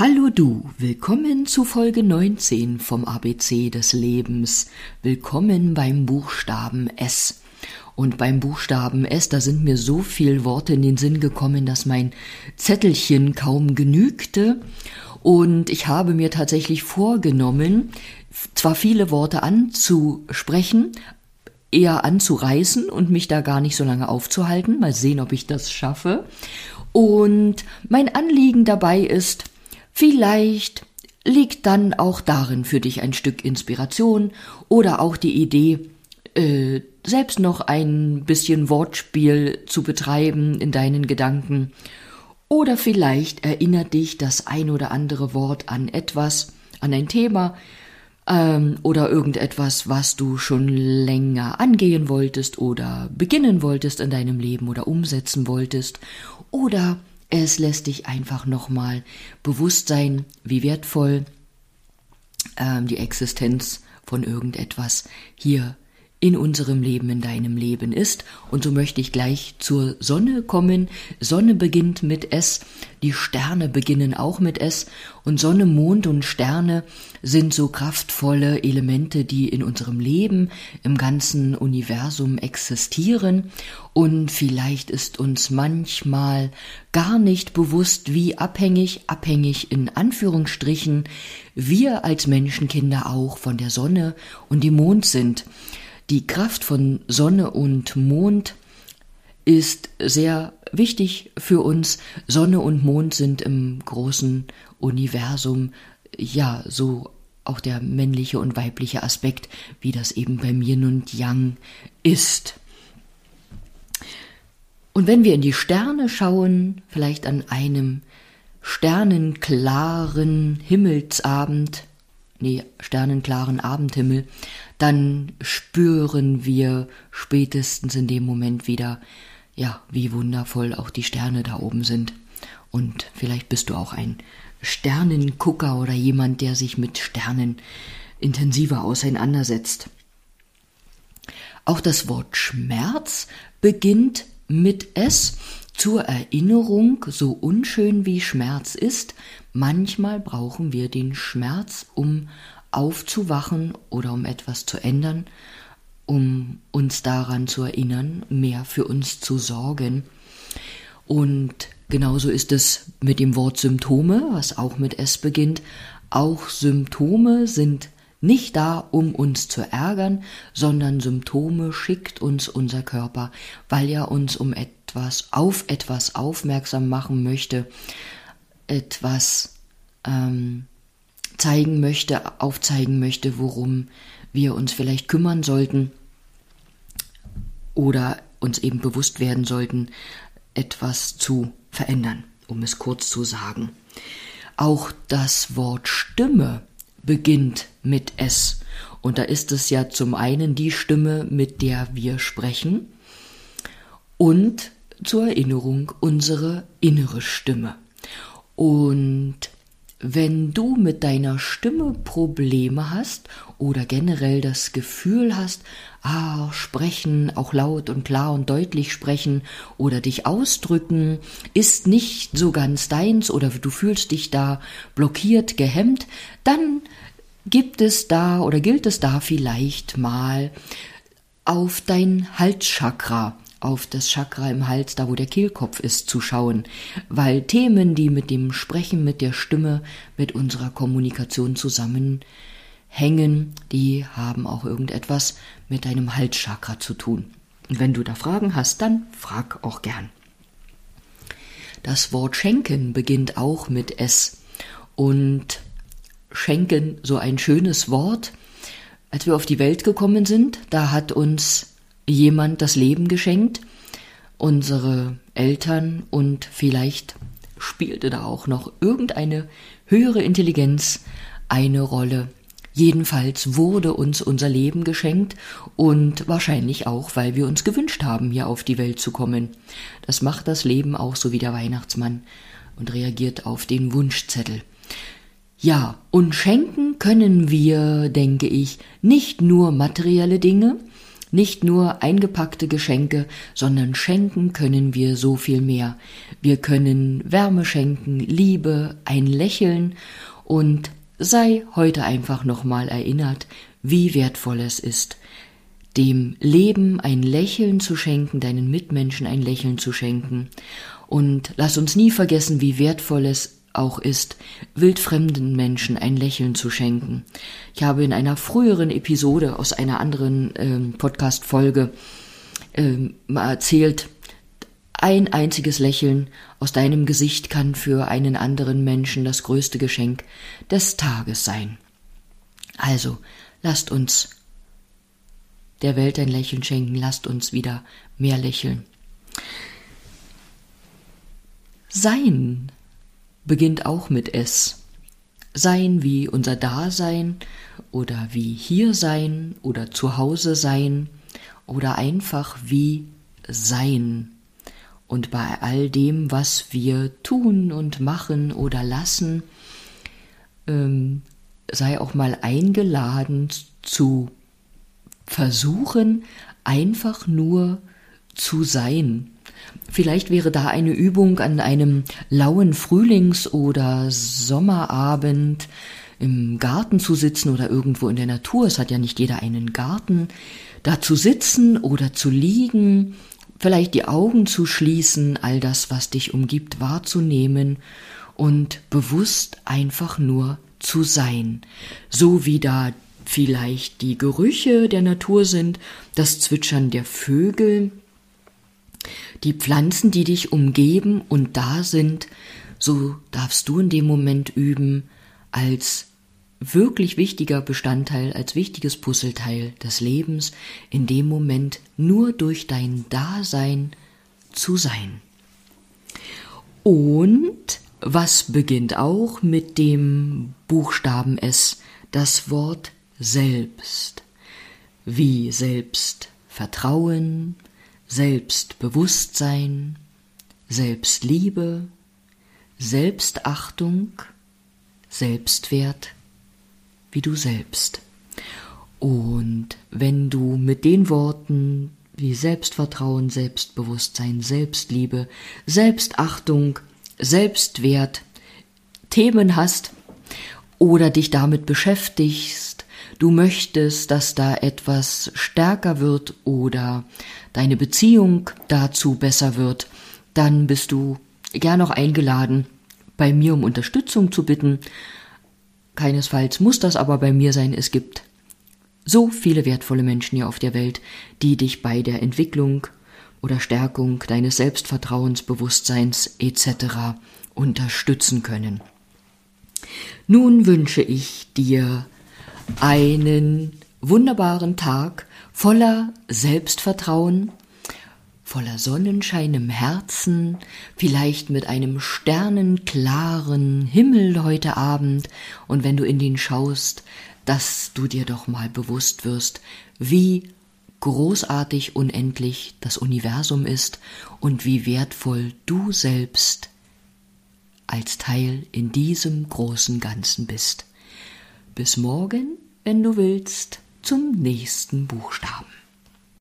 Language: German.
Hallo du, willkommen zu Folge 19 vom ABC des Lebens. Willkommen beim Buchstaben S. Und beim Buchstaben S, da sind mir so viel Worte in den Sinn gekommen, dass mein Zettelchen kaum genügte. Und ich habe mir tatsächlich vorgenommen, zwar viele Worte anzusprechen, eher anzureißen und mich da gar nicht so lange aufzuhalten. Mal sehen, ob ich das schaffe. Und mein Anliegen dabei ist, Vielleicht liegt dann auch darin für dich ein Stück Inspiration oder auch die Idee, äh, selbst noch ein bisschen Wortspiel zu betreiben in deinen Gedanken. Oder vielleicht erinnert dich das ein oder andere Wort an etwas, an ein Thema ähm, oder irgendetwas, was du schon länger angehen wolltest oder beginnen wolltest in deinem Leben oder umsetzen wolltest. Oder es lässt dich einfach nochmal bewusst sein, wie wertvoll ähm, die Existenz von irgendetwas hier in unserem Leben, in deinem Leben ist. Und so möchte ich gleich zur Sonne kommen. Sonne beginnt mit S, die Sterne beginnen auch mit S. Und Sonne, Mond und Sterne sind so kraftvolle Elemente, die in unserem Leben, im ganzen Universum existieren. Und vielleicht ist uns manchmal gar nicht bewusst, wie abhängig, abhängig in Anführungsstrichen, wir als Menschenkinder auch von der Sonne und dem Mond sind. Die Kraft von Sonne und Mond ist sehr wichtig für uns. Sonne und Mond sind im großen Universum ja so auch der männliche und weibliche Aspekt, wie das eben bei Yin und Yang ist. Und wenn wir in die Sterne schauen, vielleicht an einem sternenklaren Himmelsabend, nee, sternenklaren Abendhimmel, dann spüren wir spätestens in dem Moment wieder, ja, wie wundervoll auch die Sterne da oben sind. Und vielleicht bist du auch ein Sternengucker oder jemand, der sich mit Sternen intensiver auseinandersetzt. Auch das Wort Schmerz beginnt mit S zur Erinnerung, so unschön wie Schmerz ist, manchmal brauchen wir den Schmerz, um aufzuwachen oder um etwas zu ändern, um uns daran zu erinnern, mehr für uns zu sorgen. Und genauso ist es mit dem Wort Symptome, was auch mit S beginnt. Auch Symptome sind nicht da, um uns zu ärgern, sondern Symptome schickt uns unser Körper, weil er uns um etwas auf etwas aufmerksam machen möchte, etwas ähm, zeigen möchte, aufzeigen möchte, worum wir uns vielleicht kümmern sollten oder uns eben bewusst werden sollten, etwas zu verändern, um es kurz zu sagen. Auch das Wort Stimme beginnt mit S. Und da ist es ja zum einen die Stimme, mit der wir sprechen und zur Erinnerung unsere innere Stimme. Und wenn du mit deiner Stimme Probleme hast oder generell das Gefühl hast, ah, sprechen, auch laut und klar und deutlich sprechen oder dich ausdrücken, ist nicht so ganz deins oder du fühlst dich da blockiert, gehemmt, dann gibt es da oder gilt es da vielleicht mal auf dein Halschakra auf das Chakra im Hals, da wo der Kehlkopf ist, zu schauen, weil Themen, die mit dem Sprechen, mit der Stimme, mit unserer Kommunikation zusammenhängen, die haben auch irgendetwas mit deinem Halschakra zu tun. Und wenn du da Fragen hast, dann frag auch gern. Das Wort schenken beginnt auch mit S und schenken so ein schönes Wort. Als wir auf die Welt gekommen sind, da hat uns jemand das Leben geschenkt, unsere Eltern und vielleicht spielte da auch noch irgendeine höhere Intelligenz eine Rolle. Jedenfalls wurde uns unser Leben geschenkt und wahrscheinlich auch, weil wir uns gewünscht haben, hier auf die Welt zu kommen. Das macht das Leben auch so wie der Weihnachtsmann und reagiert auf den Wunschzettel. Ja, und schenken können wir, denke ich, nicht nur materielle Dinge, Nicht nur eingepackte Geschenke, sondern schenken können wir so viel mehr. Wir können Wärme schenken, Liebe, ein Lächeln und sei heute einfach nochmal erinnert, wie wertvoll es ist, dem Leben ein Lächeln zu schenken, deinen Mitmenschen ein Lächeln zu schenken. Und lass uns nie vergessen, wie wertvoll es auch ist, wildfremden Menschen ein Lächeln zu schenken. Ich habe in einer früheren Episode aus einer anderen ähm, Podcast-Folge ähm, erzählt, ein einziges Lächeln aus deinem Gesicht kann für einen anderen Menschen das größte Geschenk des Tages sein. Also, lasst uns der Welt ein Lächeln schenken, lasst uns wieder mehr lächeln. Sein beginnt auch mit S. Sein wie unser Dasein oder wie hier sein oder zu Hause sein oder einfach wie sein. Und bei all dem, was wir tun und machen oder lassen, ähm, sei auch mal eingeladen zu versuchen, einfach nur zu sein Vielleicht wäre da eine Übung an einem lauen Frühlings- oder Sommerabend im Garten zu sitzen oder irgendwo in der Natur. Es hat ja nicht jeder einen Garten. Da zu sitzen oder zu liegen, vielleicht die Augen zu schließen, all das, was dich umgibt, wahrzunehmen und bewusst einfach nur zu sein. So wie da vielleicht die Gerüche der Natur sind, das Zwitschern der Vögel, die Pflanzen, die dich umgeben und da sind, so darfst du in dem Moment üben, als wirklich wichtiger Bestandteil, als wichtiges Puzzleteil des Lebens, in dem Moment nur durch dein Dasein zu sein. Und was beginnt auch mit dem Buchstaben S, das Wort selbst. Wie selbst Vertrauen, Selbstbewusstsein, Selbstliebe, Selbstachtung, Selbstwert wie du selbst. Und wenn du mit den Worten wie Selbstvertrauen, Selbstbewusstsein, Selbstliebe, Selbstachtung, Selbstwert Themen hast oder dich damit beschäftigst, du möchtest, dass da etwas stärker wird oder deine Beziehung dazu besser wird, dann bist du gern noch eingeladen, bei mir um Unterstützung zu bitten. Keinesfalls muss das aber bei mir sein. Es gibt so viele wertvolle Menschen hier auf der Welt, die dich bei der Entwicklung oder Stärkung deines Selbstvertrauens, Bewusstseins etc. unterstützen können. Nun wünsche ich dir einen wunderbaren Tag voller Selbstvertrauen, voller Sonnenschein im Herzen, vielleicht mit einem sternenklaren Himmel heute Abend, und wenn du in den schaust, dass du dir doch mal bewusst wirst, wie großartig unendlich das Universum ist und wie wertvoll du selbst als Teil in diesem großen Ganzen bist. Bis morgen, wenn du willst, zum nächsten Buchstaben.